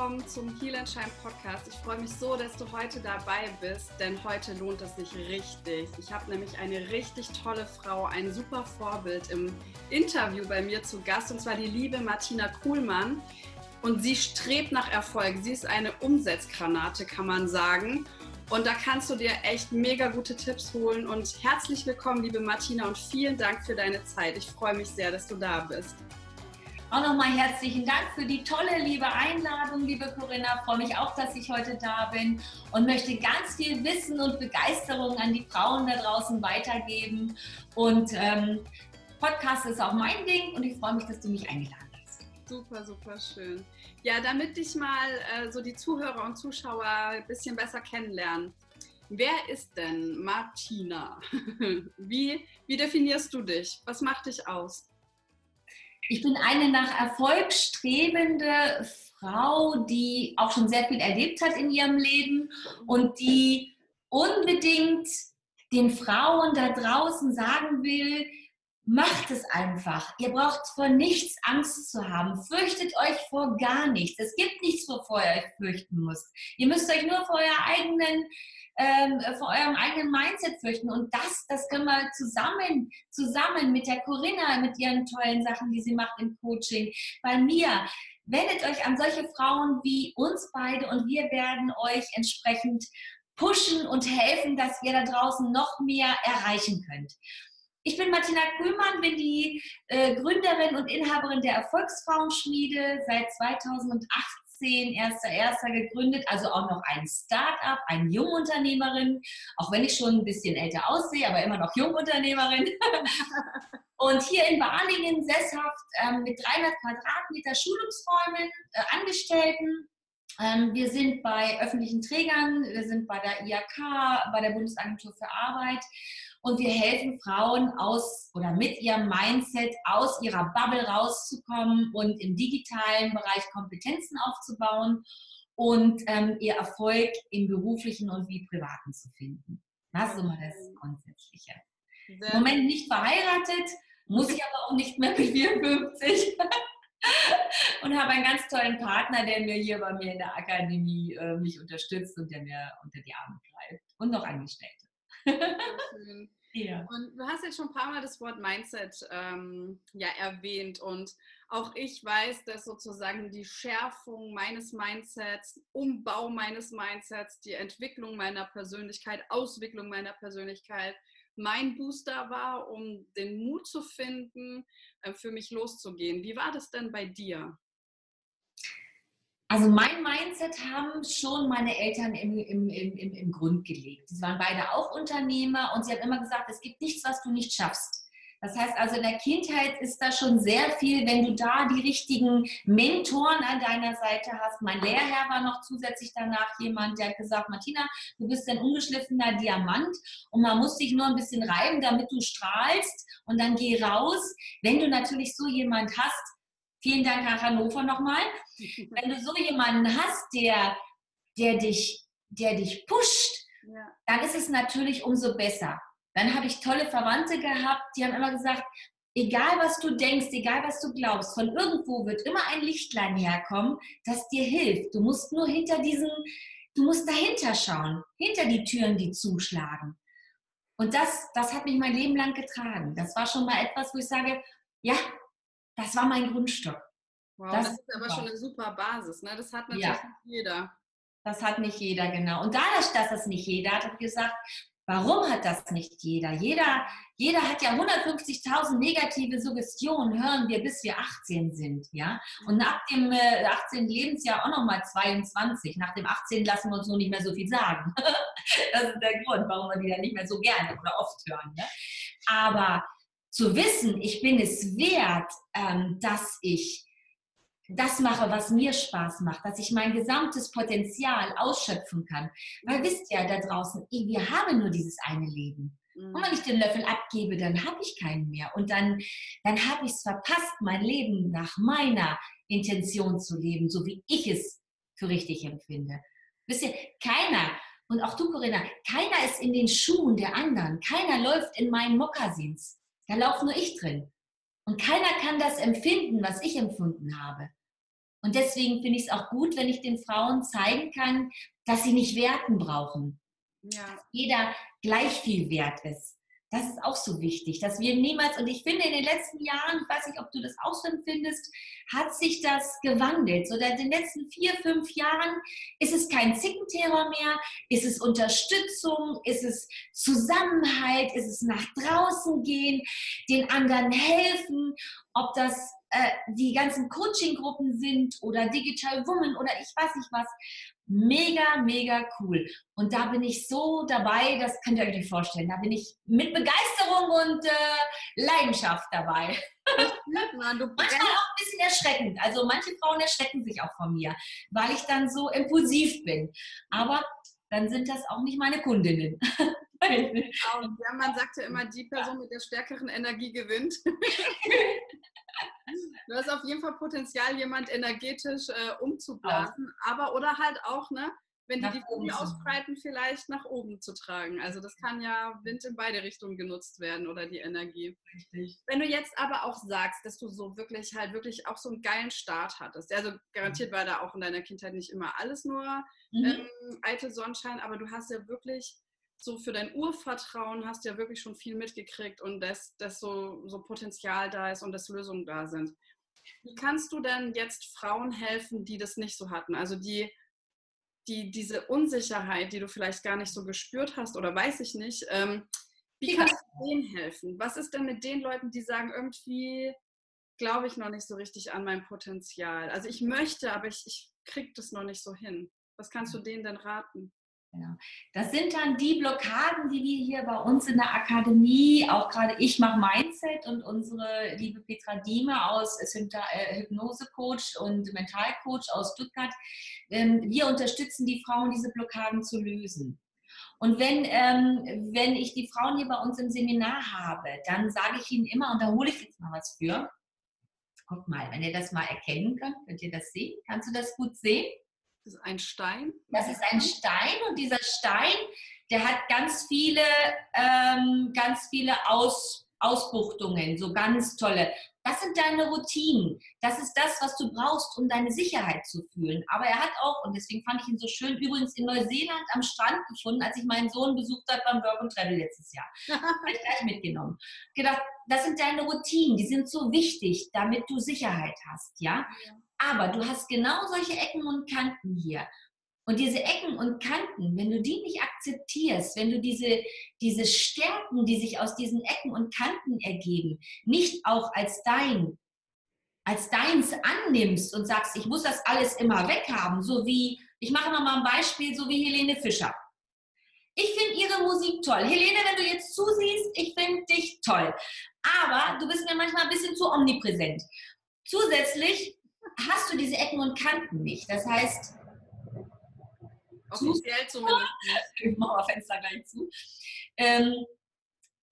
willkommen zum Heal and Shine Podcast. Ich freue mich so, dass du heute dabei bist, denn heute lohnt es sich richtig. Ich habe nämlich eine richtig tolle Frau, ein super Vorbild im Interview bei mir zu Gast, und zwar die liebe Martina Kuhlmann. Und sie strebt nach Erfolg. Sie ist eine Umsetzgranate, kann man sagen. Und da kannst du dir echt mega gute Tipps holen. Und herzlich willkommen, liebe Martina, und vielen Dank für deine Zeit. Ich freue mich sehr, dass du da bist. Auch nochmal herzlichen Dank für die tolle, liebe Einladung, liebe Corinna. Freue mich auch, dass ich heute da bin und möchte ganz viel Wissen und Begeisterung an die Frauen da draußen weitergeben. Und ähm, Podcast ist auch mein Ding und ich freue mich, dass du mich eingeladen hast. Super, super schön. Ja, damit dich mal äh, so die Zuhörer und Zuschauer ein bisschen besser kennenlernen. Wer ist denn Martina? wie, wie definierst du dich? Was macht dich aus? Ich bin eine nach Erfolg strebende Frau, die auch schon sehr viel erlebt hat in ihrem Leben und die unbedingt den Frauen da draußen sagen will, macht es einfach. Ihr braucht vor nichts Angst zu haben. Fürchtet euch vor gar nichts. Es gibt nichts, wovor ihr euch fürchten müsst. Ihr müsst euch nur vor eurer eigenen ähm, vor eurem eigenen Mindset fürchten. Und das, das können wir zusammen, zusammen mit der Corinna, mit ihren tollen Sachen, die sie macht im Coaching, bei mir. Wendet euch an solche Frauen wie uns beide und wir werden euch entsprechend pushen und helfen, dass ihr da draußen noch mehr erreichen könnt. Ich bin Martina Kuhlmann, bin die äh, Gründerin und Inhaberin der Erfolgsfrauenschmiede seit 2018 2018, erster, erster gegründet, also auch noch ein Start-up, eine Jungunternehmerin, auch wenn ich schon ein bisschen älter aussehe, aber immer noch Jungunternehmerin. Und hier in Balingen sesshaft ähm, mit 300 Quadratmeter Schulungsräumen, äh, Angestellten. Ähm, wir sind bei öffentlichen Trägern, wir sind bei der IAK, bei der Bundesagentur für Arbeit und wir helfen Frauen aus oder mit ihrem Mindset aus ihrer Bubble rauszukommen und im digitalen Bereich Kompetenzen aufzubauen und ähm, ihr Erfolg im beruflichen und wie privaten zu finden. Das ist immer das Grundsätzliche. Im Moment nicht verheiratet, muss ich aber auch nicht mehr mit 54. und habe einen ganz tollen Partner, der mir hier bei mir in der Akademie äh, mich unterstützt und der mir unter die Arme greift. Und noch Angestellte. Ja. Und du hast jetzt schon ein paar Mal das Wort Mindset ähm, ja, erwähnt und auch ich weiß, dass sozusagen die Schärfung meines Mindsets, Umbau meines Mindsets, die Entwicklung meiner Persönlichkeit, Auswicklung meiner Persönlichkeit mein Booster war, um den Mut zu finden, äh, für mich loszugehen. Wie war das denn bei dir? Also mein Mindset haben schon meine Eltern im, im, im, im Grund gelegt. Sie waren beide auch Unternehmer und sie haben immer gesagt, es gibt nichts, was du nicht schaffst. Das heißt also, in der Kindheit ist da schon sehr viel, wenn du da die richtigen Mentoren an deiner Seite hast. Mein Lehrherr war noch zusätzlich danach jemand, der hat gesagt, Martina, du bist ein ungeschliffener Diamant und man muss dich nur ein bisschen reiben, damit du strahlst und dann geh raus. Wenn du natürlich so jemand hast, Vielen Dank nach Hannover nochmal. Wenn du so jemanden hast, der, der, dich, der dich pusht, ja. dann ist es natürlich umso besser. Dann habe ich tolle Verwandte gehabt, die haben immer gesagt, egal was du denkst, egal was du glaubst, von irgendwo wird immer ein Lichtlein herkommen, das dir hilft. Du musst nur hinter diesen, du musst dahinter schauen, hinter die Türen, die zuschlagen. Und das, das hat mich mein Leben lang getragen. Das war schon mal etwas, wo ich sage, ja, das war mein Grundstock. Wow, das, das ist aber schon eine super Basis. Ne? Das hat natürlich ja. nicht jeder. Das hat nicht jeder, genau. Und dadurch, dass das nicht jeder hat, ich gesagt, warum hat das nicht jeder? Jeder, jeder hat ja 150.000 negative Suggestionen, hören wir, bis wir 18 sind, ja. Und nach dem äh, 18. Lebensjahr auch nochmal 22. Nach dem 18. lassen wir uns nur nicht mehr so viel sagen. das ist der Grund, warum wir die dann nicht mehr so gerne oder oft hören. Ne? Aber zu wissen, ich bin es wert, ähm, dass ich das mache, was mir Spaß macht, dass ich mein gesamtes Potenzial ausschöpfen kann. Weil wisst ihr da draußen, wir haben nur dieses eine Leben. Mhm. Und wenn ich den Löffel abgebe, dann habe ich keinen mehr. Und dann, dann habe ich es verpasst, mein Leben nach meiner Intention zu leben, so wie ich es für richtig empfinde. Wisst ihr, keiner, und auch du, Corinna, keiner ist in den Schuhen der anderen. Keiner läuft in meinen Mokassins. Da laufe nur ich drin. Und keiner kann das empfinden, was ich empfunden habe. Und deswegen finde ich es auch gut, wenn ich den Frauen zeigen kann, dass sie nicht werten brauchen. Ja. Dass jeder gleich viel wert ist. Das ist auch so wichtig, dass wir niemals, und ich finde in den letzten Jahren, ich weiß nicht, ob du das auch so empfindest, hat sich das gewandelt. So in den letzten vier, fünf Jahren ist es kein Zickenterror mehr, ist es Unterstützung, ist es Zusammenhalt, ist es nach draußen gehen, den anderen helfen, ob das äh, die ganzen Coaching-Gruppen sind oder Digital Woman oder ich weiß nicht was. Mega, mega cool. Und da bin ich so dabei, das könnt ihr euch nicht vorstellen. Da bin ich mit Begeisterung und äh, Leidenschaft dabei. Manchmal auch ein bisschen erschreckend. Also manche Frauen erschrecken sich auch von mir, weil ich dann so impulsiv bin. Aber dann sind das auch nicht meine Kundinnen. ja, man sagt ja immer, die Person mit der stärkeren Energie gewinnt. du hast auf jeden Fall Potenzial, jemand energetisch äh, umzublasen, aber oder halt auch, ne, wenn die die Flügel ausbreiten, vielleicht nach oben zu tragen. Also das kann ja Wind in beide Richtungen genutzt werden oder die Energie. Richtig. Wenn du jetzt aber auch sagst, dass du so wirklich halt wirklich auch so einen geilen Start hattest, also garantiert war da auch in deiner Kindheit nicht immer alles nur mhm. ähm, eitel Sonnenschein, aber du hast ja wirklich so für dein Urvertrauen hast du ja wirklich schon viel mitgekriegt und dass, dass so, so Potenzial da ist und dass Lösungen da sind. Wie kannst du denn jetzt Frauen helfen, die das nicht so hatten? Also die, die diese Unsicherheit, die du vielleicht gar nicht so gespürt hast oder weiß ich nicht, ähm, wie kannst du denen helfen? Was ist denn mit den Leuten, die sagen, irgendwie glaube ich noch nicht so richtig an mein Potenzial? Also ich möchte, aber ich, ich kriege das noch nicht so hin. Was kannst du denen denn raten? Genau. Das sind dann die Blockaden, die wir hier bei uns in der Akademie, auch gerade ich mache Mindset und unsere liebe Petra Diemer aus äh, Hypnose-Coach und Mentalcoach aus Stuttgart, ähm, wir unterstützen die Frauen, diese Blockaden zu lösen. Und wenn, ähm, wenn ich die Frauen hier bei uns im Seminar habe, dann sage ich ihnen immer, und da hole ich jetzt mal was für. Guck mal, wenn ihr das mal erkennen könnt, könnt ihr das sehen? Kannst du das gut sehen? Das ist ein Stein? Das ist ein Stein und dieser Stein, der hat ganz viele, ähm, ganz viele Aus, Ausbuchtungen, so ganz tolle. Das sind deine Routinen. Das ist das, was du brauchst, um deine Sicherheit zu fühlen. Aber er hat auch, und deswegen fand ich ihn so schön, übrigens in Neuseeland am Strand gefunden, als ich meinen Sohn besucht habe beim Work and Travel letztes Jahr. habe ich gleich mitgenommen. Gedacht, das sind deine Routinen, die sind so wichtig, damit du Sicherheit hast, ja. ja. Aber du hast genau solche Ecken und Kanten hier. Und diese Ecken und Kanten, wenn du die nicht akzeptierst, wenn du diese, diese Stärken, die sich aus diesen Ecken und Kanten ergeben, nicht auch als dein, als deins annimmst und sagst, ich muss das alles immer weghaben, so wie, ich mache mal ein Beispiel, so wie Helene Fischer. Ich finde ihre Musik toll. Helene, wenn du jetzt zusiehst, ich finde dich toll. Aber du bist mir manchmal ein bisschen zu omnipräsent. Zusätzlich hast du diese Ecken und Kanten nicht. Das heißt, offiziell zumindest Ich mache mal Fenster gleich zu. Ähm,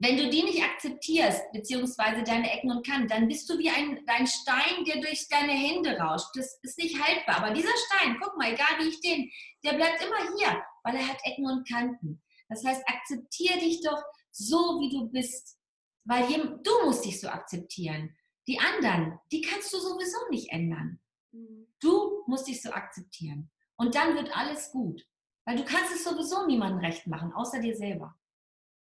wenn du die nicht akzeptierst, beziehungsweise deine Ecken und Kanten, dann bist du wie ein, ein Stein, der durch deine Hände rauscht. Das ist nicht haltbar. Aber dieser Stein, guck mal, egal wie ich den, der bleibt immer hier, weil er hat Ecken und Kanten. Das heißt, akzeptiere dich doch so, wie du bist. Weil du musst dich so akzeptieren. Die anderen, die kannst du sowieso nicht ändern. Mhm. Du musst dich so akzeptieren. Und dann wird alles gut. Weil du kannst es sowieso niemandem recht machen, außer dir selber.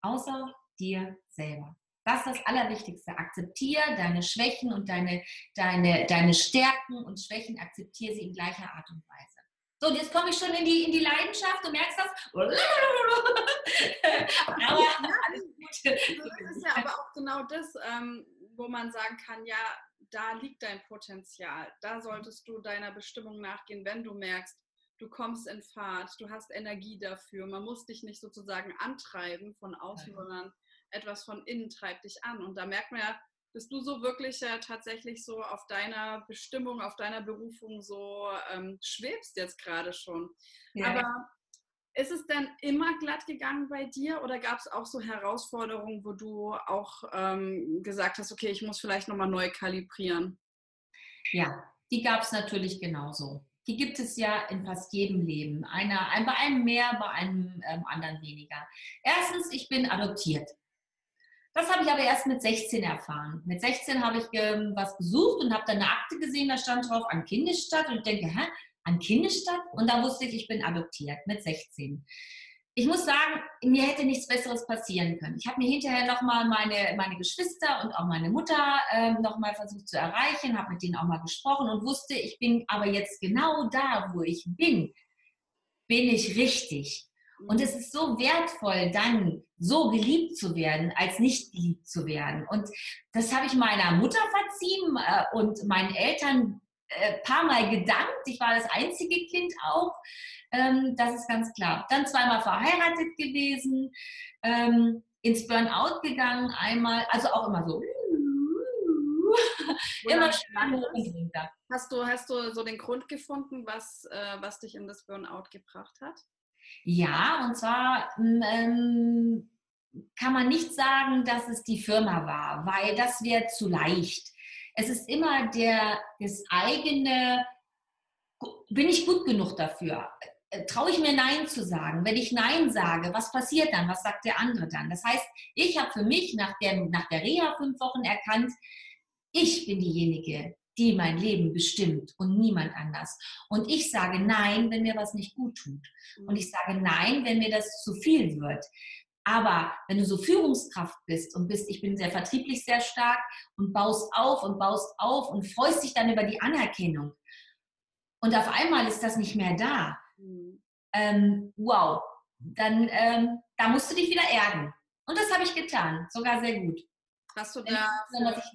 Außer dir selber. Das ist das Allerwichtigste. Akzeptiere deine Schwächen und deine, deine, deine Stärken und Schwächen, akzeptiere sie in gleicher Art und Weise. So, und jetzt komme ich schon in die, in die Leidenschaft, du merkst das? aber ja, alles gut. Das ist ja aber auch genau das, ähm, wo man sagen kann, ja, da liegt dein Potenzial. Da solltest du deiner Bestimmung nachgehen, wenn du merkst, du kommst in Fahrt, du hast Energie dafür. Man muss dich nicht sozusagen antreiben von außen, ja. sondern etwas von innen treibt dich an. Und da merkt man ja, bist du so wirklich ja tatsächlich so auf deiner Bestimmung, auf deiner Berufung so ähm, schwebst jetzt gerade schon. Ja. Aber ist es denn immer glatt gegangen bei dir oder gab es auch so Herausforderungen, wo du auch ähm, gesagt hast, okay, ich muss vielleicht nochmal neu kalibrieren? Ja, die gab es natürlich genauso. Die gibt es ja in fast jedem Leben. Einer, bei einem mehr, bei einem ähm, anderen weniger. Erstens, ich bin adoptiert. Das habe ich aber erst mit 16 erfahren. Mit 16 habe ich ähm, was gesucht und habe dann eine Akte gesehen, da stand drauf an Kindesstadt und denke, hä, an Kindesstadt? Und da wusste ich, ich bin adoptiert mit 16 ich muss sagen, mir hätte nichts Besseres passieren können. Ich habe mir hinterher nochmal meine, meine Geschwister und auch meine Mutter äh, nochmal versucht zu erreichen, habe mit denen auch mal gesprochen und wusste, ich bin aber jetzt genau da, wo ich bin, bin ich richtig. Und es ist so wertvoll, dann so geliebt zu werden, als nicht geliebt zu werden. Und das habe ich meiner Mutter verziehen äh, und meinen Eltern äh, paar Mal gedankt. Ich war das einzige Kind auch. Ähm, das ist ganz klar. Dann zweimal verheiratet gewesen, ähm, ins Burnout gegangen einmal, also auch immer so. immer spannend und runter. Hast du, hast du so den Grund gefunden, was, äh, was dich in das Burnout gebracht hat? Ja, und zwar ähm, kann man nicht sagen, dass es die Firma war, weil das wäre zu leicht. Es ist immer der, das eigene, bin ich gut genug dafür? Äh, traue ich mir Nein zu sagen? Wenn ich Nein sage, was passiert dann? Was sagt der andere dann? Das heißt, ich habe für mich nach der, nach der Reha fünf Wochen erkannt, ich bin diejenige, die mein Leben bestimmt und niemand anders. Und ich sage Nein, wenn mir was nicht gut tut. Und ich sage Nein, wenn mir das zu viel wird. Aber wenn du so Führungskraft bist und bist, ich bin sehr vertrieblich sehr stark und baust auf und baust auf und freust dich dann über die Anerkennung. Und auf einmal ist das nicht mehr da Mhm. Ähm, wow, dann ähm, da musst du dich wieder erden. Und das habe ich getan, sogar sehr gut. Hast du da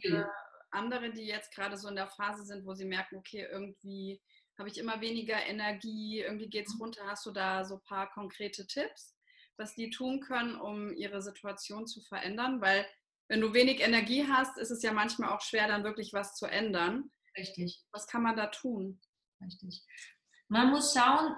für, andere, die jetzt gerade so in der Phase sind, wo sie merken, okay, irgendwie habe ich immer weniger Energie, irgendwie geht es mhm. runter. Hast du da so ein paar konkrete Tipps, was die tun können, um ihre Situation zu verändern? Weil wenn du wenig Energie hast, ist es ja manchmal auch schwer, dann wirklich was zu ändern. Richtig. Was kann man da tun? Richtig. Man muss schauen,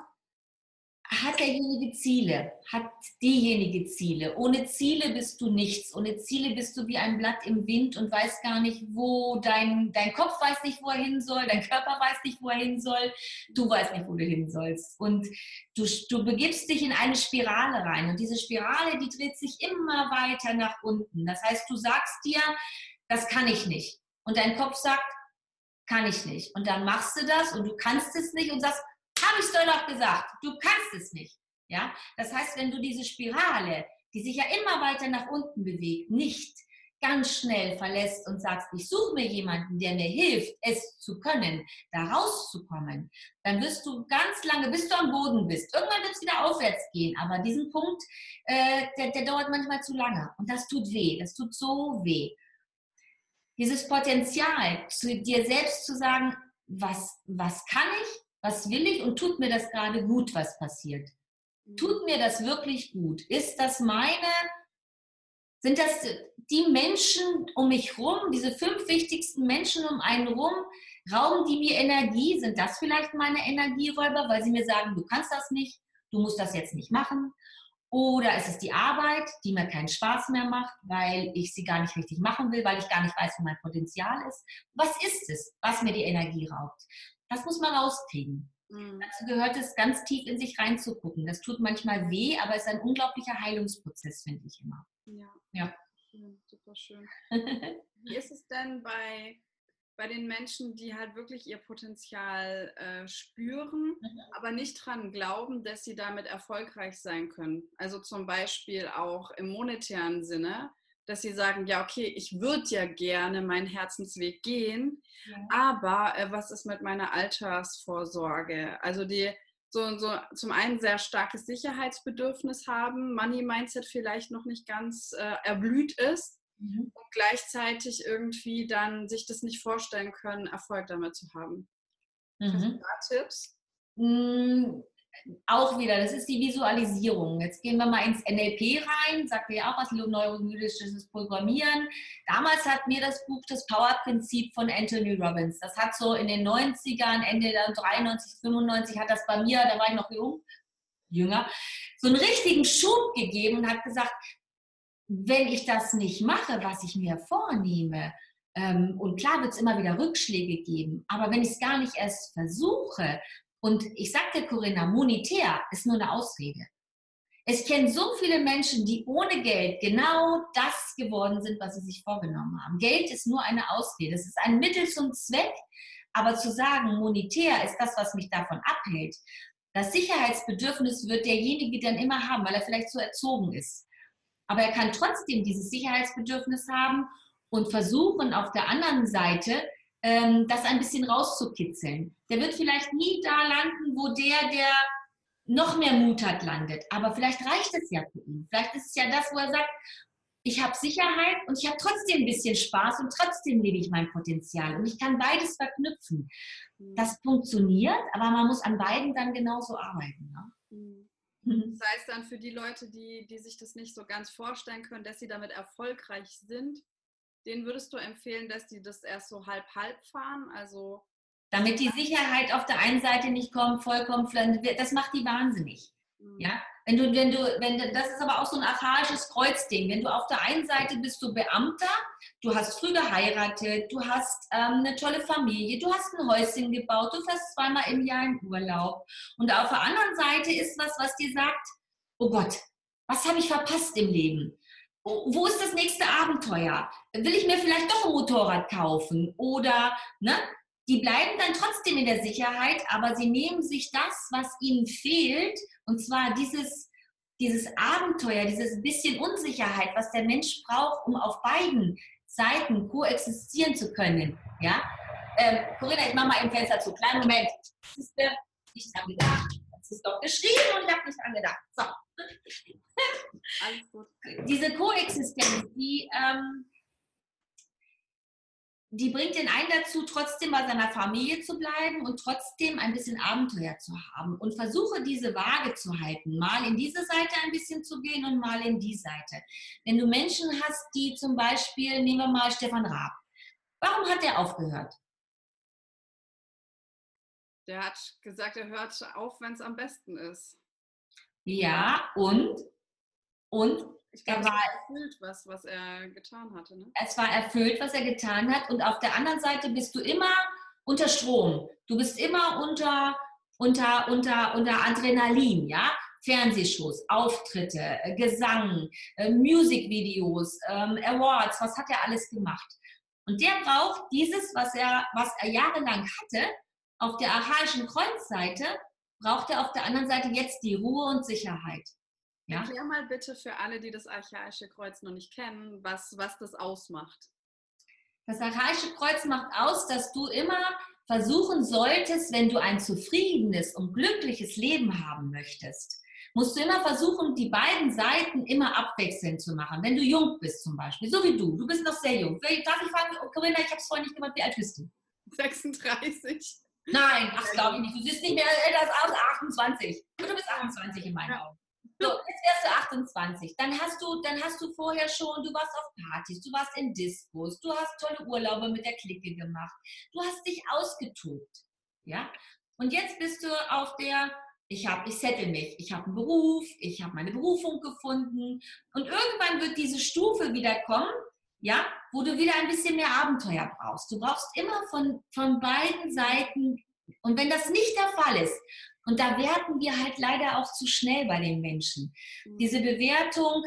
hat derjenige Ziele, hat diejenige Ziele. Ohne Ziele bist du nichts. Ohne Ziele bist du wie ein Blatt im Wind und weißt gar nicht, wo dein, dein Kopf weiß nicht, wo er hin soll, dein Körper weiß nicht, wo er hin soll, du weißt nicht, wo du hin sollst. Und du, du begibst dich in eine Spirale rein. Und diese Spirale, die dreht sich immer weiter nach unten. Das heißt, du sagst dir, das kann ich nicht. Und dein Kopf sagt, kann ich nicht. Und dann machst du das und du kannst es nicht und sagst, habe ich doch noch gesagt, du kannst es nicht. Ja? Das heißt, wenn du diese Spirale, die sich ja immer weiter nach unten bewegt, nicht ganz schnell verlässt und sagst, ich suche mir jemanden, der mir hilft, es zu können, da rauszukommen, dann wirst du ganz lange, bis du am Boden bist. Irgendwann wird es wieder aufwärts gehen, aber diesen Punkt, äh, der, der dauert manchmal zu lange und das tut weh, das tut so weh. Dieses Potenzial, zu dir selbst zu sagen, was, was kann ich, was will ich und tut mir das gerade gut, was passiert? Mhm. Tut mir das wirklich gut? Ist das meine, sind das die Menschen um mich rum, diese fünf wichtigsten Menschen um einen rum, rauben die mir Energie? Sind das vielleicht meine Energieräuber, weil sie mir sagen, du kannst das nicht, du musst das jetzt nicht machen? Oder ist es die Arbeit, die mir keinen Spaß mehr macht, weil ich sie gar nicht richtig machen will, weil ich gar nicht weiß, wo mein Potenzial ist? Was ist es, was mir die Energie raubt? Das muss man rauskriegen. Mhm. Dazu gehört es, ganz tief in sich reinzugucken. Das tut manchmal weh, aber es ist ein unglaublicher Heilungsprozess, finde ich immer. Ja. ja. Schön, super schön. Wie ist es denn bei, bei den Menschen, die halt wirklich ihr Potenzial äh, spüren, mhm. aber nicht dran glauben, dass sie damit erfolgreich sein können? Also zum Beispiel auch im monetären Sinne dass sie sagen, ja, okay, ich würde ja gerne meinen Herzensweg gehen, ja. aber äh, was ist mit meiner Altersvorsorge? Also die so, so zum einen sehr starkes Sicherheitsbedürfnis haben, Money Mindset vielleicht noch nicht ganz äh, erblüht ist mhm. und gleichzeitig irgendwie dann sich das nicht vorstellen können, Erfolg damit zu haben. Mhm. Hast du mhm. da Tipps? Auch wieder, das ist die Visualisierung. Jetzt gehen wir mal ins NLP rein, sagt ja auch was, neurolinguistisches Programmieren. Damals hat mir das Buch das Power-Prinzip von Anthony Robbins, das hat so in den 90ern, Ende der 93, 95, hat das bei mir, da war ich noch jung, jünger, so einen richtigen Schub gegeben und hat gesagt, wenn ich das nicht mache, was ich mir vornehme, ähm, und klar wird es immer wieder Rückschläge geben, aber wenn ich es gar nicht erst versuche, und ich sagte Corinna, monetär ist nur eine Ausrede. Ich kenne so viele Menschen, die ohne Geld genau das geworden sind, was sie sich vorgenommen haben. Geld ist nur eine Ausrede. Es ist ein Mittel zum Zweck, aber zu sagen, monetär ist das, was mich davon abhält. Das Sicherheitsbedürfnis wird derjenige dann immer haben, weil er vielleicht so erzogen ist. Aber er kann trotzdem dieses Sicherheitsbedürfnis haben und versuchen auf der anderen Seite, ähm, das ein bisschen rauszukitzeln. Der wird vielleicht nie da landen, wo der, der noch mehr Mut hat, landet. Aber vielleicht reicht es ja für ihn. Vielleicht ist es ja das, wo er sagt, ich habe Sicherheit und ich habe trotzdem ein bisschen Spaß und trotzdem lebe ich mein Potenzial. Und ich kann beides verknüpfen. Mhm. Das funktioniert, aber man muss an beiden dann genauso arbeiten. Ne? Mhm. mhm. Das heißt dann für die Leute, die, die sich das nicht so ganz vorstellen können, dass sie damit erfolgreich sind, denen würdest du empfehlen, dass die das erst so halb-halb fahren? Also damit die Sicherheit auf der einen Seite nicht kommt, vollkommen, das macht die wahnsinnig. Mhm. Ja, wenn du, wenn du, wenn du, das ist aber auch so ein archaisches Kreuzding. Wenn du auf der einen Seite bist du Beamter, du hast früh geheiratet, du hast ähm, eine tolle Familie, du hast ein Häuschen gebaut, du fährst zweimal im Jahr in Urlaub. Und auf der anderen Seite ist was, was dir sagt, oh Gott, was habe ich verpasst im Leben? Wo ist das nächste Abenteuer? Will ich mir vielleicht doch ein Motorrad kaufen? Oder, ne? Die bleiben dann trotzdem in der Sicherheit, aber sie nehmen sich das, was ihnen fehlt, und zwar dieses, dieses Abenteuer, dieses bisschen Unsicherheit, was der Mensch braucht, um auf beiden Seiten koexistieren zu können. Ja? Ähm, Corinna, ich mache mal im Fenster zu. Kleinen Moment. Ich habe gedacht, das ist doch geschrieben und ich habe nicht dran gedacht. So. Alles gut. Diese Koexistenz, die, ähm, die bringt den einen dazu, trotzdem bei seiner Familie zu bleiben und trotzdem ein bisschen Abenteuer zu haben. Und versuche diese Waage zu halten. Mal in diese Seite ein bisschen zu gehen und mal in die Seite. Wenn du Menschen hast, die zum Beispiel, nehmen wir mal Stefan Raab. Warum hat er aufgehört? Der hat gesagt, er hört auf, wenn es am besten ist. Ja, und? Und ich glaube, es war erfüllt, was, was er getan hatte. Ne? Es war erfüllt, was er getan hat. Und auf der anderen Seite bist du immer unter Strom. Du bist immer unter, unter, unter, unter Adrenalin, ja? Fernsehshows, Auftritte, äh, Gesang, äh, Musikvideos, ähm, Awards, was hat er alles gemacht? Und der braucht dieses, was er, was er jahrelang hatte, auf der archaischen Kreuzseite, braucht er auf der anderen Seite jetzt die Ruhe und Sicherheit. Ja? Erklär mal bitte für alle, die das archaische Kreuz noch nicht kennen, was, was das ausmacht. Das archaische Kreuz macht aus, dass du immer versuchen solltest, wenn du ein zufriedenes und glückliches Leben haben möchtest, musst du immer versuchen, die beiden Seiten immer abwechselnd zu machen. Wenn du jung bist zum Beispiel, so wie du, du bist noch sehr jung. Darf ich fragen, Corinna, ich habe es vorhin nicht gemacht, wie alt bist du? 36. Nein, ach, glaube ich nicht. Du siehst nicht mehr älter als 28. Du bist 28 in meinen Augen. So, jetzt wärst du 28. Dann hast du, dann hast du vorher schon, du warst auf Partys, du warst in Diskos, du hast tolle Urlaube mit der Clique gemacht, du hast dich ausgetobt. Ja? Und jetzt bist du auf der, ich habe, ich settle mich, ich habe einen Beruf, ich habe meine Berufung gefunden und irgendwann wird diese Stufe wieder kommen, ja, wo du wieder ein bisschen mehr Abenteuer brauchst. Du brauchst immer von, von beiden Seiten und wenn das nicht der Fall ist, und da werten wir halt leider auch zu schnell bei den Menschen. Mhm. Diese Bewertung,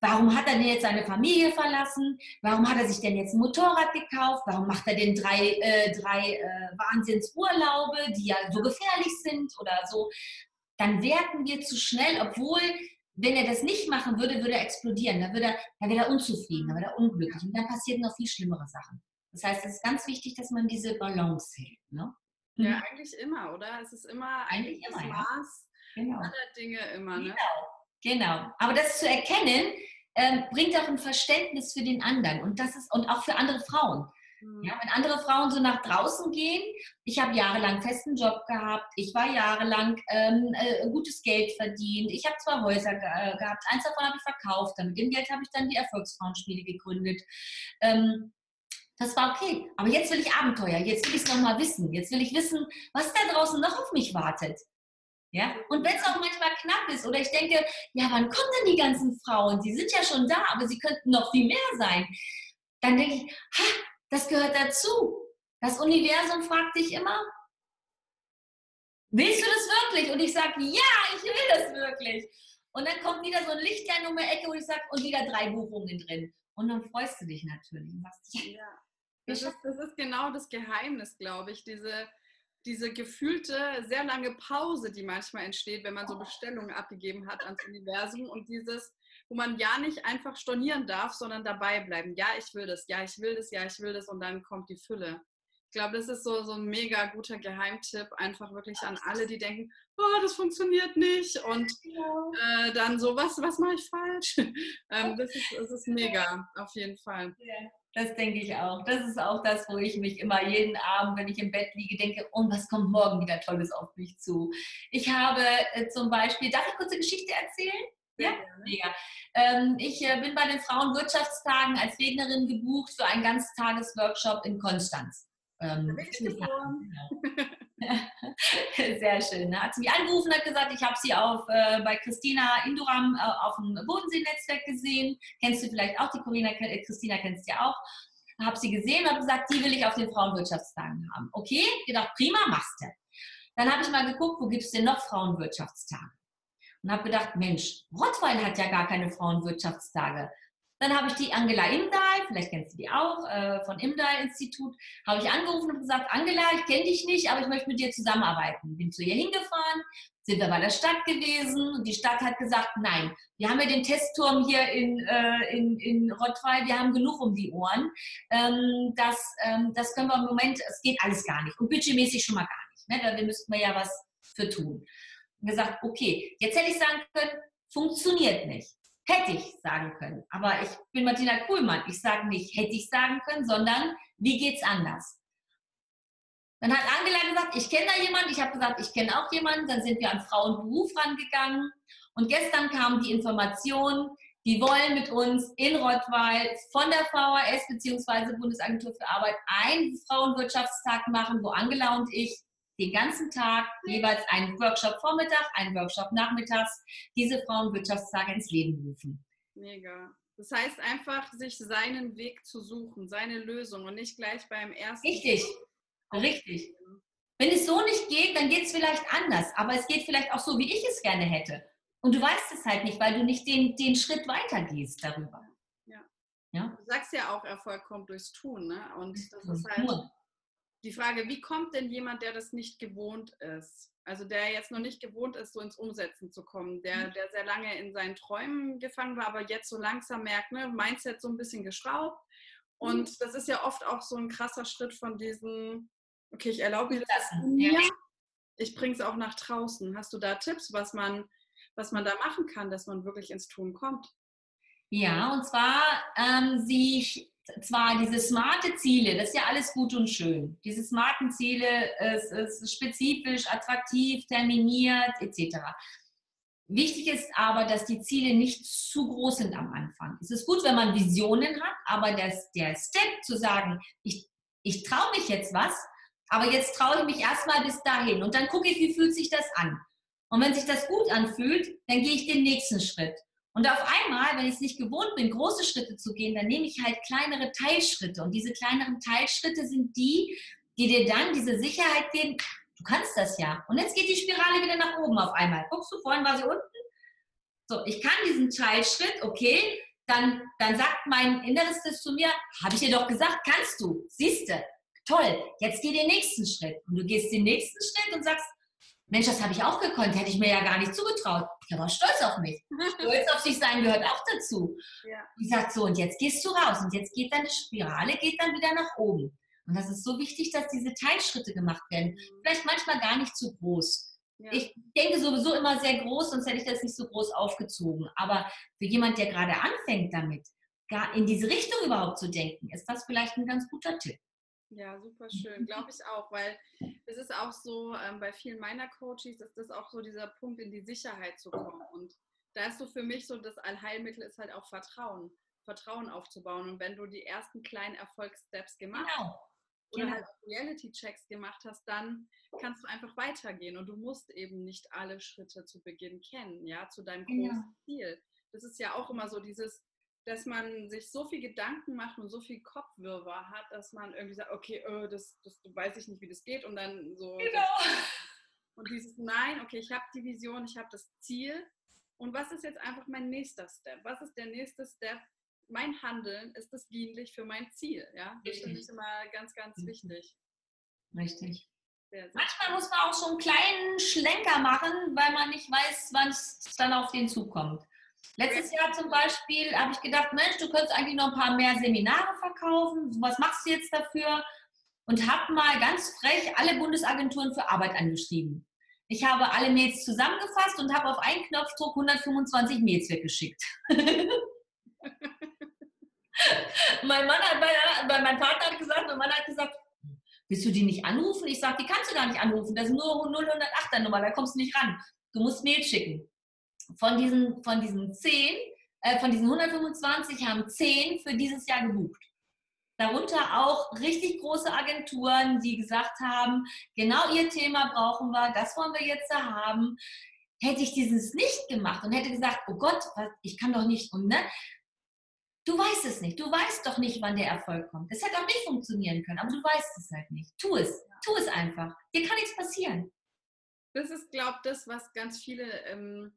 warum hat er denn jetzt seine Familie verlassen? Warum hat er sich denn jetzt ein Motorrad gekauft? Warum macht er denn drei, äh, drei äh, Wahnsinnsurlaube, die ja so gefährlich sind oder so? Dann werten wir zu schnell, obwohl wenn er das nicht machen würde, würde er explodieren. Dann, würde er, dann wäre er unzufrieden, dann wäre er unglücklich. Und dann passieren noch viel schlimmere Sachen. Das heißt, es ist ganz wichtig, dass man diese Balance hält. Ne? Ja, mhm. eigentlich immer, oder? Es ist immer eigentlich immer, das Maß ja. genau. aller Dinge immer. Ne? Genau, genau. Aber das zu erkennen, ähm, bringt auch ein Verständnis für den anderen und das ist und auch für andere Frauen. Ja, wenn andere Frauen so nach draußen gehen, ich habe jahrelang festen Job gehabt, ich war jahrelang ähm, äh, gutes Geld verdient, ich habe zwei Häuser ge äh, gehabt, eins davon habe ich verkauft, damit dem Geld habe ich dann die Erfolgsfrauenspiele gegründet. Ähm, das war okay. Aber jetzt will ich Abenteuer. Jetzt will ich es nochmal wissen. Jetzt will ich wissen, was da draußen noch auf mich wartet. Ja? Und wenn es auch manchmal knapp ist oder ich denke, ja, wann kommen denn die ganzen Frauen? Sie sind ja schon da, aber sie könnten noch viel mehr sein. Dann denke ich, ha, das gehört dazu. Das Universum fragt dich immer, willst du das wirklich? Und ich sage, ja, ich will das wirklich. Und dann kommt wieder so ein Lichtlein um die Ecke, wo ich sage, und wieder drei Buchungen drin. Und dann freust du dich natürlich. ja, das ist, das ist genau das Geheimnis, glaube ich, diese, diese gefühlte, sehr lange Pause, die manchmal entsteht, wenn man so Bestellungen abgegeben hat ans Universum und dieses, wo man ja nicht einfach stornieren darf, sondern dabei bleiben. Ja, ich will das, ja, ich will das, ja, ich will das und dann kommt die Fülle. Ich glaube, das ist so, so ein mega guter Geheimtipp, einfach wirklich an alle, die denken, oh, das funktioniert nicht und äh, dann so, was, was mache ich falsch? ähm, das, ist, das ist mega, auf jeden Fall. Das denke ich auch. Das ist auch das, wo ich mich immer jeden Abend, wenn ich im Bett liege, denke, und was kommt morgen wieder Tolles auf mich zu? Ich habe äh, zum Beispiel, darf ich kurz eine Geschichte erzählen? Ja, mega. Ähm, ich äh, bin bei den Frauenwirtschaftstagen als Rednerin gebucht für einen Ganztagesworkshop in Konstanz. Ähm, Sehr schön. Da hat sie mich angerufen und hat gesagt, ich habe sie auf, äh, bei Christina Induram äh, auf dem Bodensee-Netzwerk gesehen. Kennst du vielleicht auch, die Corina, äh, Christina kennst du ja auch. Habe sie gesehen und habe gesagt, die will ich auf den Frauenwirtschaftstagen haben. Okay, gedacht, prima, machst du. Dann habe ich mal geguckt, wo gibt es denn noch Frauenwirtschaftstage? Und habe gedacht, Mensch, Rottweil hat ja gar keine Frauenwirtschaftstage. Dann habe ich die Angela Imdahl, vielleicht kennst du die auch, äh, von Imdahl Institut, habe ich angerufen und gesagt, Angela, ich kenne dich nicht, aber ich möchte mit dir zusammenarbeiten. Bin zu ihr hingefahren, sind wir bei der Stadt gewesen und die Stadt hat gesagt, nein, wir haben ja den Testturm hier in, äh, in, in Rottweil, wir haben genug um die Ohren. Ähm, das, ähm, das können wir im Moment, es geht alles gar nicht und budgetmäßig schon mal gar nicht. Ne? Da müssten wir ja was für tun. Und gesagt, okay, jetzt hätte ich sagen können, funktioniert nicht. Hätte ich sagen können. Aber ich bin Martina Kuhlmann. Ich sage nicht, hätte ich sagen können, sondern wie geht's anders? Dann hat Angela gesagt, ich kenne da jemanden. Ich habe gesagt, ich kenne auch jemanden. Dann sind wir an Frauenberuf rangegangen. Und gestern kam die Information, die wollen mit uns in Rottweil von der VHS bzw. Bundesagentur für Arbeit einen Frauenwirtschaftstag machen, wo Angela und ich den ganzen Tag jeweils einen Workshop Vormittag, einen Workshop nachmittags, diese Frauenwirtschaftstage ins Leben rufen. Mega. Das heißt einfach, sich seinen Weg zu suchen, seine Lösung und nicht gleich beim ersten. Richtig, richtig. Wenn es so nicht geht, dann geht es vielleicht anders, aber es geht vielleicht auch so, wie ich es gerne hätte. Und du weißt es halt nicht, weil du nicht den, den Schritt weitergehst darüber. Ja. ja. Du sagst ja auch, Erfolg kommt durchs Tun. Ne? Und das ist halt die Frage, wie kommt denn jemand, der das nicht gewohnt ist? Also der jetzt noch nicht gewohnt ist, so ins Umsetzen zu kommen, der, mhm. der sehr lange in seinen Träumen gefangen war, aber jetzt so langsam merkt, ne, Mindset so ein bisschen geschraubt. Und mhm. das ist ja oft auch so ein krasser Schritt von diesem, okay, ich erlaube mir das mir, ich bringe es auch nach draußen. Hast du da Tipps, was man, was man da machen kann, dass man wirklich ins Tun kommt? Ja, und zwar ähm, sich zwar diese smarte Ziele, das ist ja alles gut und schön. Diese smarten Ziele, es ist spezifisch, attraktiv, terminiert etc. Wichtig ist aber, dass die Ziele nicht zu groß sind am Anfang. Es ist gut, wenn man Visionen hat, aber das, der Step zu sagen, ich, ich traue mich jetzt was, aber jetzt traue ich mich erstmal bis dahin und dann gucke ich, wie fühlt sich das an. Und wenn sich das gut anfühlt, dann gehe ich den nächsten Schritt. Und auf einmal, wenn ich es nicht gewohnt bin, große Schritte zu gehen, dann nehme ich halt kleinere Teilschritte. Und diese kleineren Teilschritte sind die, die dir dann diese Sicherheit geben, du kannst das ja. Und jetzt geht die Spirale wieder nach oben auf einmal. Guckst du, vorhin war sie unten. So, ich kann diesen Teilschritt, okay, dann, dann sagt mein Inneres das zu mir, habe ich dir doch gesagt, kannst du, siehst du, toll, jetzt geh den nächsten Schritt. Und du gehst den nächsten Schritt und sagst, Mensch, das habe ich auch gekonnt, hätte ich mir ja gar nicht zugetraut. Ich war stolz auf mich. Stolz auf sich sein gehört auch dazu. Ja. Ich sage so, und jetzt gehst du raus und jetzt geht deine Spirale, geht dann wieder nach oben. Und das ist so wichtig, dass diese Teilschritte gemacht werden. Mhm. Vielleicht manchmal gar nicht zu groß. Ja. Ich denke sowieso immer sehr groß, sonst hätte ich das nicht so groß aufgezogen. Aber für jemand, der gerade anfängt damit, gar in diese Richtung überhaupt zu denken, ist das vielleicht ein ganz guter Tipp. Ja, super schön, glaube ich auch, weil es ist auch so, ähm, bei vielen meiner Coaches ist das auch so dieser Punkt, in die Sicherheit zu kommen. Und da ist so für mich so, das Allheilmittel ist halt auch Vertrauen, Vertrauen aufzubauen. Und wenn du die ersten kleinen Erfolgssteps gemacht genau. hast oder genau. halt Reality-Checks gemacht hast, dann kannst du einfach weitergehen und du musst eben nicht alle Schritte zu Beginn kennen, ja, zu deinem großen genau. Ziel. Das ist ja auch immer so dieses, dass man sich so viel Gedanken macht und so viel Kopfwirrwarr hat, dass man irgendwie sagt, okay, oh, das, das weiß ich nicht, wie das geht und dann so. Genau. und dieses Nein, okay, ich habe die Vision, ich habe das Ziel Und was ist jetzt einfach mein nächster Step? Was ist der nächste Step? Mein Handeln, ist das dienlich für mein Ziel? Ja, das finde ich immer ganz, ganz mhm. wichtig. Richtig. Manchmal muss man auch so einen kleinen Schlenker machen, weil man nicht weiß, wann es dann auf den zukommt. Letztes Jahr zum Beispiel habe ich gedacht, Mensch, du könntest eigentlich noch ein paar mehr Seminare verkaufen. Was machst du jetzt dafür? Und habe mal ganz frech alle Bundesagenturen für Arbeit angeschrieben. Ich habe alle Mails zusammengefasst und habe auf einen Knopfdruck 125 Mails weggeschickt. mein Mann hat, bei, mein Partner hat gesagt, mein Mann hat gesagt, willst du die nicht anrufen? Ich sage, die kannst du gar nicht anrufen. Das ist nur 008er Nummer, da kommst du nicht ran. Du musst Mail schicken. Von diesen, von diesen 10, äh, von diesen 125 haben 10 für dieses Jahr gebucht. Darunter auch richtig große Agenturen, die gesagt haben, genau ihr Thema brauchen wir, das wollen wir jetzt haben. Hätte ich dieses nicht gemacht und hätte gesagt, oh Gott, ich kann doch nicht, und ne? Du weißt es nicht. Du weißt doch nicht, wann der Erfolg kommt. Es hätte auch nicht funktionieren können, aber du weißt es halt nicht. Tu es. Tu es einfach. Dir kann nichts passieren. Das ist, glaube ich, das, was ganz viele ähm,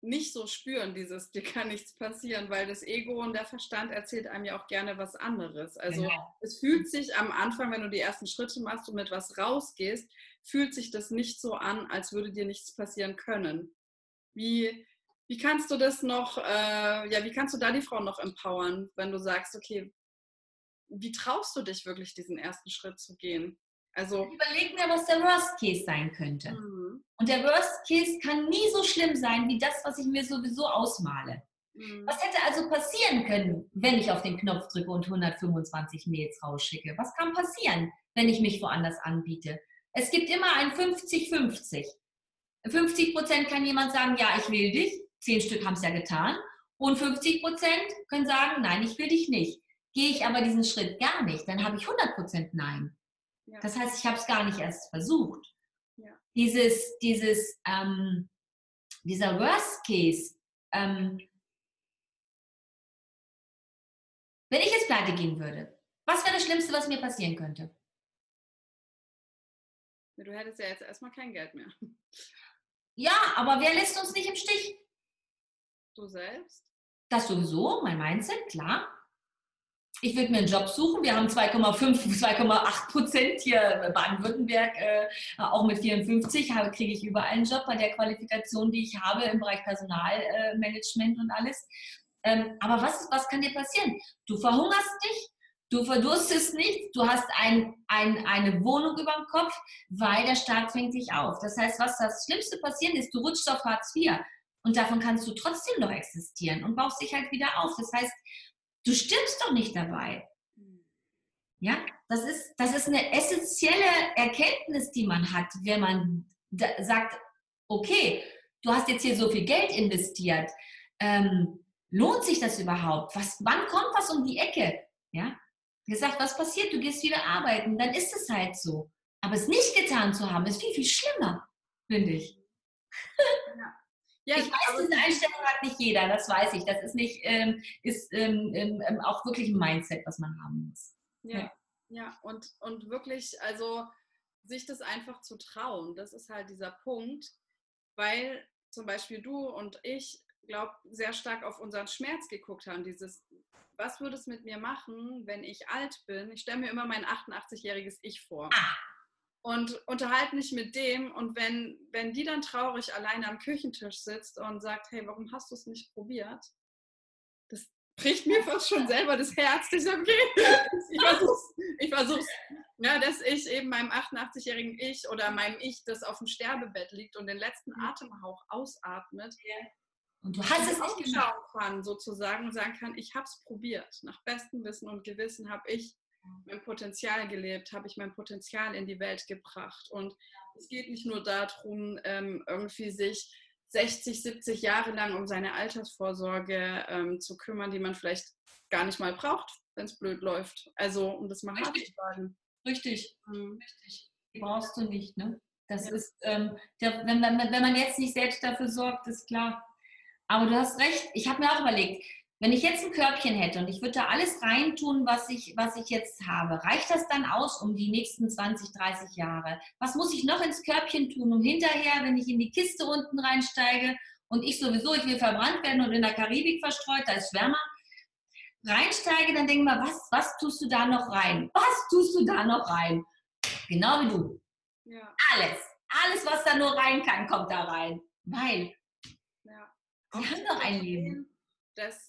nicht so spüren, dieses, dir kann nichts passieren, weil das Ego und der Verstand erzählt einem ja auch gerne was anderes. Also genau. es fühlt sich am Anfang, wenn du die ersten Schritte machst und mit was rausgehst, fühlt sich das nicht so an, als würde dir nichts passieren können. Wie, wie kannst du das noch, äh, ja, wie kannst du da die Frau noch empowern, wenn du sagst, okay, wie traust du dich wirklich, diesen ersten Schritt zu gehen? Also überleg mir, was der Worst Case sein könnte. Mhm. Und der Worst Case kann nie so schlimm sein wie das, was ich mir sowieso ausmale. Mhm. Was hätte also passieren können, wenn ich auf den Knopf drücke und 125 Mails rausschicke? Was kann passieren, wenn ich mich woanders anbiete? Es gibt immer ein 50-50. 50 Prozent kann jemand sagen, ja, ich will dich zehn Stück haben es ja getan. Und 50 Prozent können sagen, nein, ich will dich nicht. Gehe ich aber diesen Schritt gar nicht, dann habe ich 100 Prozent Nein. Ja. Das heißt, ich habe es gar nicht erst versucht. Ja. Dieses, dieses, ähm, dieser Worst Case, ähm, wenn ich jetzt pleite gehen würde, was wäre das Schlimmste, was mir passieren könnte? Du hättest ja jetzt erstmal kein Geld mehr. Ja, aber wer lässt uns nicht im Stich? Du selbst? Das sowieso, mein Mindset, klar. Ich würde mir einen Job suchen. Wir haben 2,5, 2,8 Prozent hier Baden-Württemberg, äh, auch mit 54 habe, kriege ich überall einen Job bei der Qualifikation, die ich habe im Bereich Personalmanagement und alles. Ähm, aber was, was kann dir passieren? Du verhungerst dich, du verdurstest nicht, du hast ein, ein, eine Wohnung über dem Kopf, weil der Staat fängt dich auf. Das heißt, was das Schlimmste passieren ist, du rutschst auf Hartz IV. Und davon kannst du trotzdem noch existieren und baust dich halt wieder auf. Das heißt, du stirbst doch nicht dabei. Ja, das ist, das ist eine essentielle Erkenntnis, die man hat, wenn man sagt, okay, du hast jetzt hier so viel Geld investiert. Ähm, lohnt sich das überhaupt? Was, wann kommt was um die Ecke? Ja, gesagt, was passiert? Du gehst wieder arbeiten, dann ist es halt so. Aber es nicht getan zu haben, ist viel, viel schlimmer, finde ich. Ja. Ja, ich weiß, diese Einstellung hat nicht jeder, das weiß ich. Das ist nicht, ähm, ist ähm, ähm, ähm, auch wirklich ein Mindset, was man haben muss. Ja, ja, ja, Und, und wirklich, also sich das einfach zu trauen, das ist halt dieser Punkt, weil zum Beispiel du und ich, glaube sehr stark auf unseren Schmerz geguckt haben. Dieses, was würde es mit mir machen, wenn ich alt bin? Ich stelle mir immer mein 88-jähriges Ich vor. Ah und unterhalte mich mit dem. Und wenn, wenn die dann traurig alleine am Küchentisch sitzt und sagt, hey, warum hast du es nicht probiert? Das bricht mir fast schon selber das Herz. Ich sage, okay, ich versuch's. Ich versuch's. Ja, dass ich eben meinem 88-jährigen Ich oder meinem Ich, das auf dem Sterbebett liegt und den letzten mhm. Atemhauch ausatmet. Und du hast es nicht schauen kann, sozusagen, und sagen kann, ich habe es probiert. Nach bestem Wissen und Gewissen habe ich mein Potenzial gelebt, habe ich mein Potenzial in die Welt gebracht. Und es geht nicht nur darum, ähm, irgendwie sich 60, 70 Jahre lang um seine Altersvorsorge ähm, zu kümmern, die man vielleicht gar nicht mal braucht, wenn es blöd läuft. Also, um das mal hart zu sagen. Richtig, mhm. richtig. Die brauchst du nicht, ne? Das ja. ist, ähm, der, wenn, wenn, wenn man jetzt nicht selbst dafür sorgt, ist klar. Aber du hast recht, ich habe mir auch überlegt, wenn ich jetzt ein Körbchen hätte und ich würde da alles reintun, was ich, was ich jetzt habe, reicht das dann aus um die nächsten 20, 30 Jahre? Was muss ich noch ins Körbchen tun, um hinterher, wenn ich in die Kiste unten reinsteige und ich sowieso, ich will verbrannt werden und in der Karibik verstreut, da ist wärmer, reinsteige, dann denke ich mal, was, was tust du da noch rein? Was tust du da noch rein? Genau wie du. Ja. Alles. Alles, was da nur rein kann, kommt da rein. Weil ja. sie haben doch ein Leben. Das, das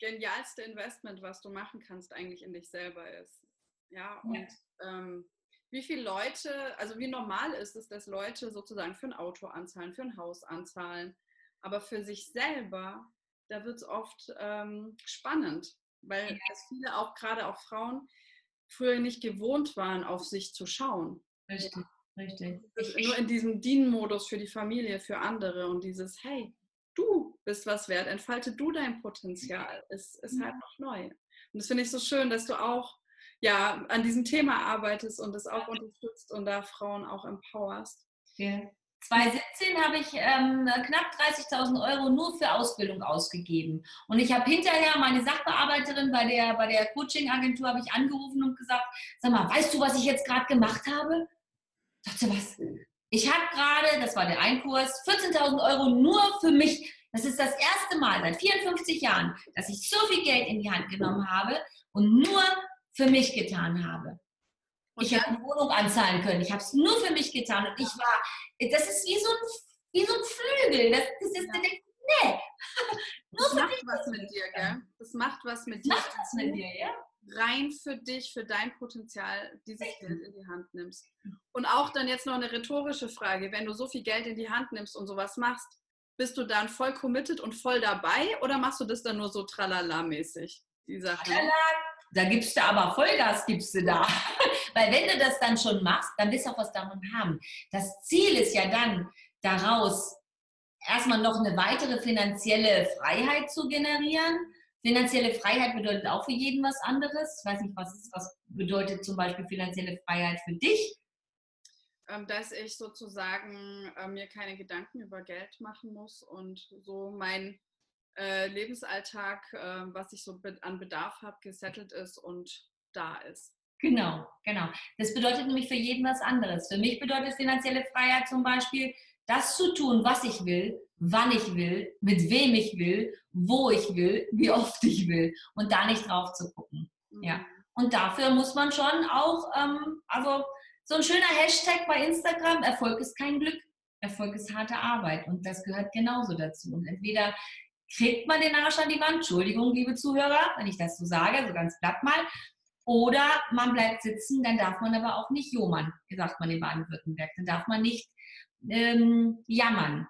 genialste Investment, was du machen kannst, eigentlich in dich selber ist. Ja, und ja. Ähm, wie viele Leute, also wie normal ist es, dass Leute sozusagen für ein Auto anzahlen, für ein Haus anzahlen, aber für sich selber, da wird es oft ähm, spannend, weil ja. viele auch gerade auch Frauen früher nicht gewohnt waren, auf sich zu schauen. Richtig, richtig. Nur in diesem Dienenmodus für die Familie, für andere und dieses, hey, bist was wert, entfalte du dein Potenzial, ist, ist halt noch neu. Und das finde ich so schön, dass du auch ja, an diesem Thema arbeitest und es auch unterstützt und da Frauen auch empowerst. Ja. 2017 habe ich ähm, knapp 30.000 Euro nur für Ausbildung ausgegeben. Und ich habe hinterher meine Sachbearbeiterin bei der, bei der Coaching-Agentur habe ich angerufen und gesagt, sag mal, weißt du, was ich jetzt gerade gemacht habe? Sagte was? Ich habe gerade, das war der Einkurs, 14.000 Euro nur für mich. Das ist das erste Mal seit 54 Jahren, dass ich so viel Geld in die Hand genommen habe und nur für mich getan habe. Ich habe eine Wohnung anzahlen können. Ich habe es nur für mich getan. Und ich war, das ist wie so ein, wie so ein Flügel. Das, das ist, ja. nee. nur das macht was mit dir, gell? Das macht was mit dir. Macht was mit dir, ja? Rein für dich, für dein Potenzial, dieses Geld in die Hand nimmst. Und auch dann jetzt noch eine rhetorische Frage. Wenn du so viel Geld in die Hand nimmst und sowas machst, bist du dann voll committed und voll dabei oder machst du das dann nur so tralala-mäßig? Da gibst du aber Vollgas, gibst du da. Weil wenn du das dann schon machst, dann wirst du auch was davon haben. Das Ziel ist ja dann daraus erstmal noch eine weitere finanzielle Freiheit zu generieren. Finanzielle Freiheit bedeutet auch für jeden was anderes. Ich weiß nicht, was, ist, was bedeutet zum Beispiel finanzielle Freiheit für dich? Ähm, dass ich sozusagen äh, mir keine Gedanken über Geld machen muss und so mein äh, Lebensalltag, äh, was ich so an Bedarf habe, gesettelt ist und da ist. Genau, genau. Das bedeutet nämlich für jeden was anderes. Für mich bedeutet finanzielle Freiheit zum Beispiel, das zu tun, was ich will, wann ich will, mit wem ich will, wo ich will, wie oft ich will und da nicht drauf zu gucken. Mhm. Ja. Und dafür muss man schon auch, ähm, also so ein schöner Hashtag bei Instagram, Erfolg ist kein Glück, Erfolg ist harte Arbeit und das gehört genauso dazu. Und entweder kriegt man den Arsch an die Wand. Entschuldigung, liebe Zuhörer, wenn ich das so sage, so ganz platt mal. Oder man bleibt sitzen, dann darf man aber auch nicht jomern, sagt man in Baden-Württemberg. Dann darf man nicht ähm, jammern.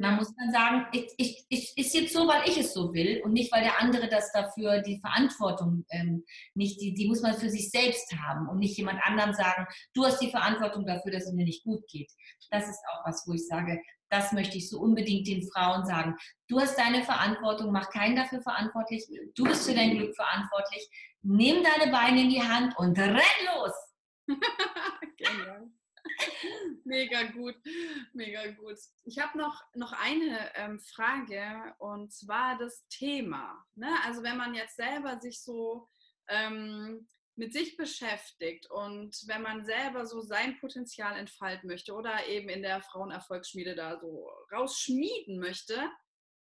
Man muss dann sagen, ich, ich, ich, ist jetzt so, weil ich es so will und nicht, weil der andere das dafür, die Verantwortung ähm, nicht, die, die muss man für sich selbst haben und nicht jemand anderem sagen, du hast die Verantwortung dafür, dass es mir nicht gut geht. Das ist auch was, wo ich sage, das möchte ich so unbedingt den Frauen sagen. Du hast deine Verantwortung, mach keinen dafür verantwortlich. Du bist für dein Glück verantwortlich. Nimm deine Beine in die Hand und renn los. Genial. Mega gut, mega gut. Ich habe noch, noch eine ähm, Frage und zwar das Thema. Ne? Also wenn man jetzt selber sich so ähm, mit sich beschäftigt und wenn man selber so sein Potenzial entfalten möchte oder eben in der Frauenerfolgsschmiede da so rausschmieden möchte,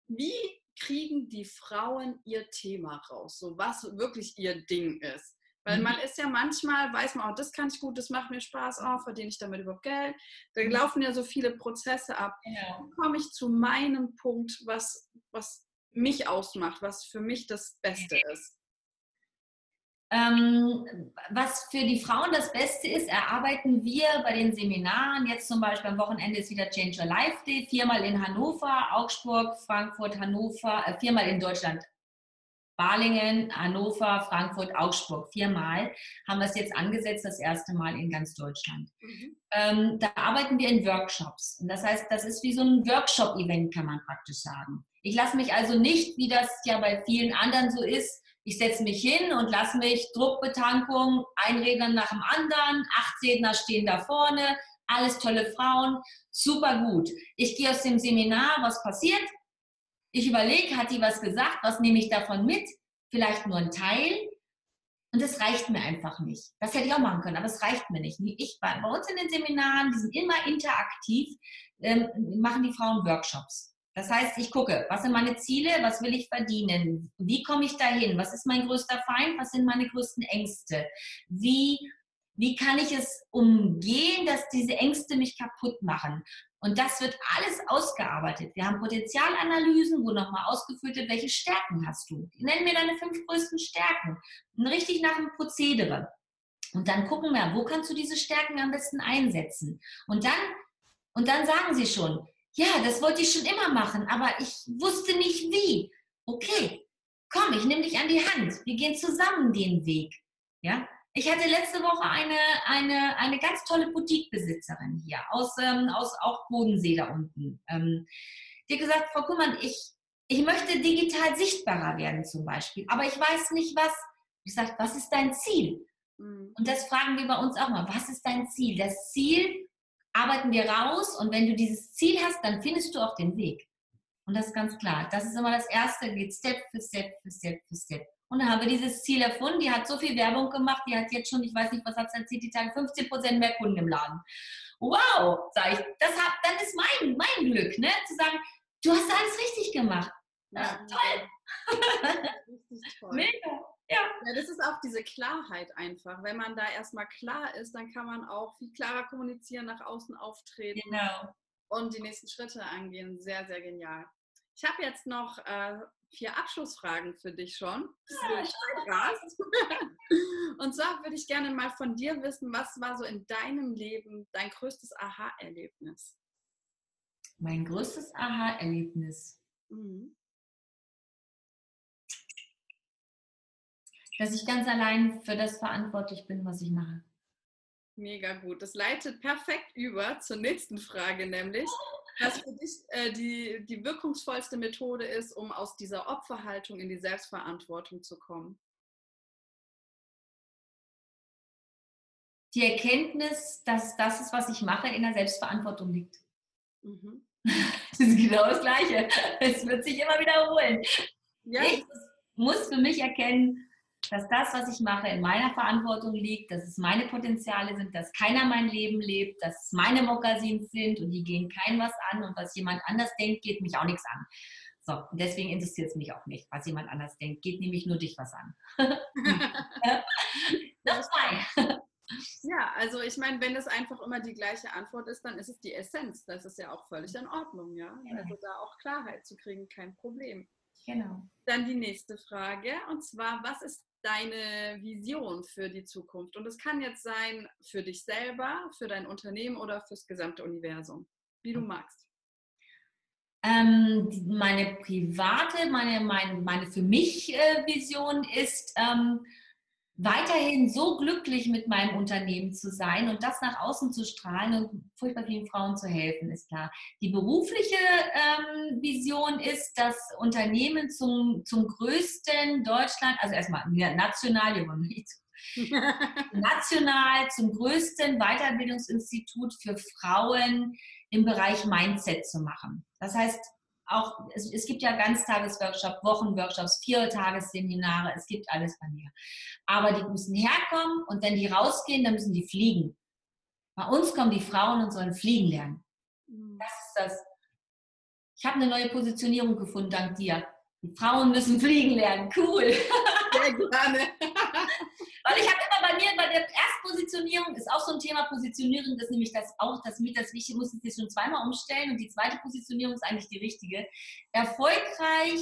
wie kriegen die Frauen ihr Thema raus, so was wirklich ihr Ding ist? Weil mhm. man ist ja manchmal, weiß man, oh, das kann ich gut, das macht mir Spaß, oh, verdiene ich damit überhaupt Geld? Da mhm. laufen ja so viele Prozesse ab. Ja. Wie komme ich zu meinem Punkt, was, was mich ausmacht, was für mich das Beste ist? Ähm, was für die Frauen das Beste ist, erarbeiten wir bei den Seminaren. Jetzt zum Beispiel am Wochenende ist wieder Change Your Life Day, viermal in Hannover, Augsburg, Frankfurt, Hannover, äh, viermal in Deutschland. Balingen, Hannover, Frankfurt, Augsburg, viermal haben wir es jetzt angesetzt, das erste Mal in ganz Deutschland. Mhm. Ähm, da arbeiten wir in Workshops. Und das heißt, das ist wie so ein Workshop-Event, kann man praktisch sagen. Ich lasse mich also nicht, wie das ja bei vielen anderen so ist, ich setze mich hin und lasse mich Druckbetankung, ein Redner nach dem anderen, acht Redner stehen da vorne, alles tolle Frauen, super gut. Ich gehe aus dem Seminar, was passiert? Ich überlege, hat die was gesagt? Was nehme ich davon mit? Vielleicht nur ein Teil. Und das reicht mir einfach nicht. Das hätte ich auch machen können, aber es reicht mir nicht. Ich, bei uns in den Seminaren, die sind immer interaktiv. ähm, machen die Frauen Workshops. Das heißt, ich gucke, was sind meine Ziele, was will ich verdienen, wie komme ich dahin, was ist mein größter Feind, was sind meine größten Ängste, wie, wie kann ich es umgehen, dass diese Ängste mich kaputt machen. Und das wird alles ausgearbeitet. Wir haben Potenzialanalysen, wo nochmal ausgeführt wird, welche Stärken hast du. Nenn mir deine fünf größten Stärken. Und richtig nach dem Prozedere. Und dann gucken wir, wo kannst du diese Stärken am besten einsetzen. Und dann, und dann sagen sie schon, ja, das wollte ich schon immer machen, aber ich wusste nicht wie. Okay, komm, ich nehme dich an die Hand. Wir gehen zusammen den Weg. Ja, ich hatte letzte Woche eine, eine, eine ganz tolle Boutique-Besitzerin hier aus, ähm, aus auch Bodensee da unten. Ähm, die hat gesagt, Frau Kummern, ich, ich möchte digital sichtbarer werden zum Beispiel, aber ich weiß nicht was. Ich sage, was ist dein Ziel? Mhm. Und das fragen wir bei uns auch mal. Was ist dein Ziel? Das Ziel arbeiten wir raus und wenn du dieses Ziel hast, dann findest du auch den Weg. Und das ist ganz klar. Das ist immer das Erste, geht Step für Step für Step für Step. Und dann haben wir dieses Ziel erfunden. Die hat so viel Werbung gemacht, die hat jetzt schon, ich weiß nicht, was hat sie erzählt, die Tage 15% mehr Kunden im Laden. Wow, sage ich, das hat, dann ist mein, mein Glück, ne? zu sagen, du hast alles richtig gemacht. Ja, toll. Richtig toll. Mega. Ja. ja, das ist auch diese Klarheit einfach. Wenn man da erstmal klar ist, dann kann man auch viel klarer kommunizieren, nach außen auftreten genau. und die nächsten Schritte angehen. Sehr, sehr genial. Ich habe jetzt noch äh, vier Abschlussfragen für dich schon. Ja, und zwar würde ich gerne mal von dir wissen, was war so in deinem Leben dein größtes Aha-Erlebnis? Mein größtes Aha-Erlebnis. Mhm. dass ich ganz allein für das verantwortlich bin, was ich mache. Mega gut. Das leitet perfekt über zur nächsten Frage, nämlich, was für dich äh, die, die wirkungsvollste Methode ist, um aus dieser Opferhaltung in die Selbstverantwortung zu kommen. Die Erkenntnis, dass das ist, was ich mache, in der Selbstverantwortung liegt. Mhm. Das ist genau das Gleiche. Es wird sich immer wiederholen. Ja. Ich muss für mich erkennen, dass das, was ich mache, in meiner Verantwortung liegt, dass es meine Potenziale sind, dass keiner mein Leben lebt, dass es meine Mokassins sind und die gehen keinem was an und was jemand anders denkt, geht mich auch nichts an. So, und deswegen interessiert es mich auch nicht, was jemand anders denkt, geht nämlich nur dich was an. das zwei. Ja, also ich meine, wenn es einfach immer die gleiche Antwort ist, dann ist es die Essenz. Das ist ja auch völlig in Ordnung, ja. Also da auch Klarheit zu kriegen, kein Problem. Genau. Dann die nächste Frage und zwar, was ist deine Vision für die Zukunft? Und es kann jetzt sein für dich selber, für dein Unternehmen oder fürs gesamte Universum, wie du magst. Ähm, meine private, meine, meine, meine für mich äh, Vision ist, ähm, weiterhin so glücklich mit meinem Unternehmen zu sein und das nach außen zu strahlen und furchtbar vielen Frauen zu helfen, ist klar. Die berufliche ähm, Vision ist, das Unternehmen zum, zum größten Deutschland, also erstmal national, wir wollen nicht national zum größten Weiterbildungsinstitut für Frauen im Bereich Mindset zu machen. Das heißt, auch, es, es gibt ja Ganztagesworkshops, Wochenworkshops, Viertagesseminare, es gibt alles bei mir. Aber die müssen herkommen und wenn die rausgehen, dann müssen die fliegen. Bei uns kommen die Frauen und sollen fliegen lernen. Mhm. Das ist das. Ich habe eine neue Positionierung gefunden, dank dir. Die Frauen müssen fliegen lernen. Cool. Sehr gerne. Weil ich habe bei der Erstpositionierung ist auch so ein Thema Positionierung, das ist nämlich das auch das mit das Wichtige, muss es schon zweimal umstellen und die zweite Positionierung ist eigentlich die richtige. Erfolgreich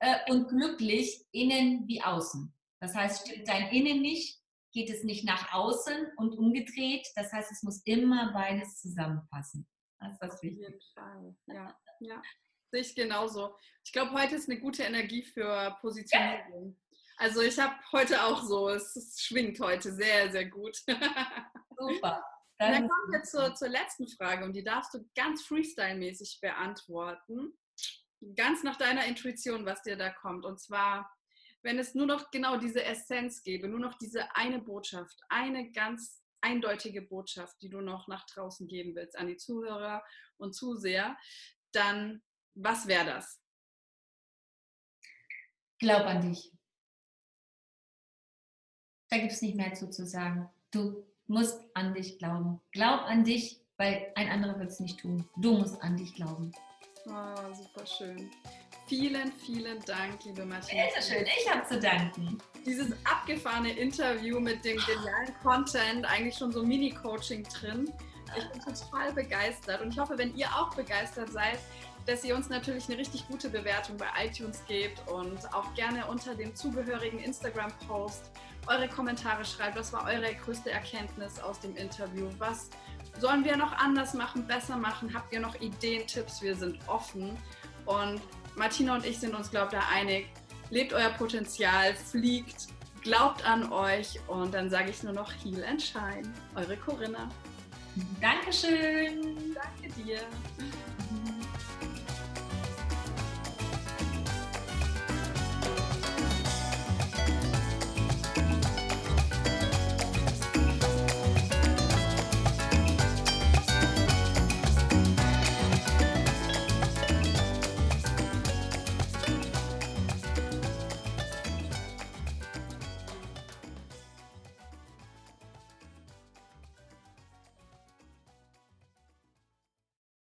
äh, und glücklich innen wie außen. Das heißt, stimmt dein Innen nicht, geht es nicht nach außen und umgedreht. Das heißt, es muss immer beides zusammenpassen. Das ist das Wichtige. Auf jeden Fall, ja. ja. Sehe ich genauso. Ich glaube, heute ist eine gute Energie für Positionierung. Ja. Also ich habe heute auch so, es, es, schwingt heute sehr, sehr gut. Super. Dann, dann kommen wir zur, zur letzten Frage und die darfst du ganz freestyle-mäßig beantworten. Ganz nach deiner Intuition, was dir da kommt. Und zwar, wenn es nur noch genau diese Essenz gäbe, nur noch diese eine Botschaft, eine ganz eindeutige Botschaft, die du noch nach draußen geben willst an die Zuhörer und Zuseher, dann was wäre das? Glaub an dich. Da gibt es nicht mehr zu, zu sagen. Du musst an dich glauben. Glaub an dich, weil ein anderer wird es nicht tun. Du musst an dich glauben. Oh, super schön. Vielen, vielen Dank, liebe Martina. Bitte schön, ich habe zu danken. Dieses abgefahrene Interview mit dem genialen Content, eigentlich schon so Mini-Coaching drin. Ich bin total begeistert und ich hoffe, wenn ihr auch begeistert seid, dass ihr uns natürlich eine richtig gute Bewertung bei iTunes gebt und auch gerne unter dem zugehörigen Instagram-Post eure Kommentare schreibt. Was war eure größte Erkenntnis aus dem Interview? Was sollen wir noch anders machen, besser machen? Habt ihr noch Ideen, Tipps? Wir sind offen. Und Martina und ich sind uns, glaube ich, da einig. Lebt euer Potenzial, fliegt, glaubt an euch und dann sage ich nur noch Heal and Shine. Eure Corinna. Dankeschön. Danke dir.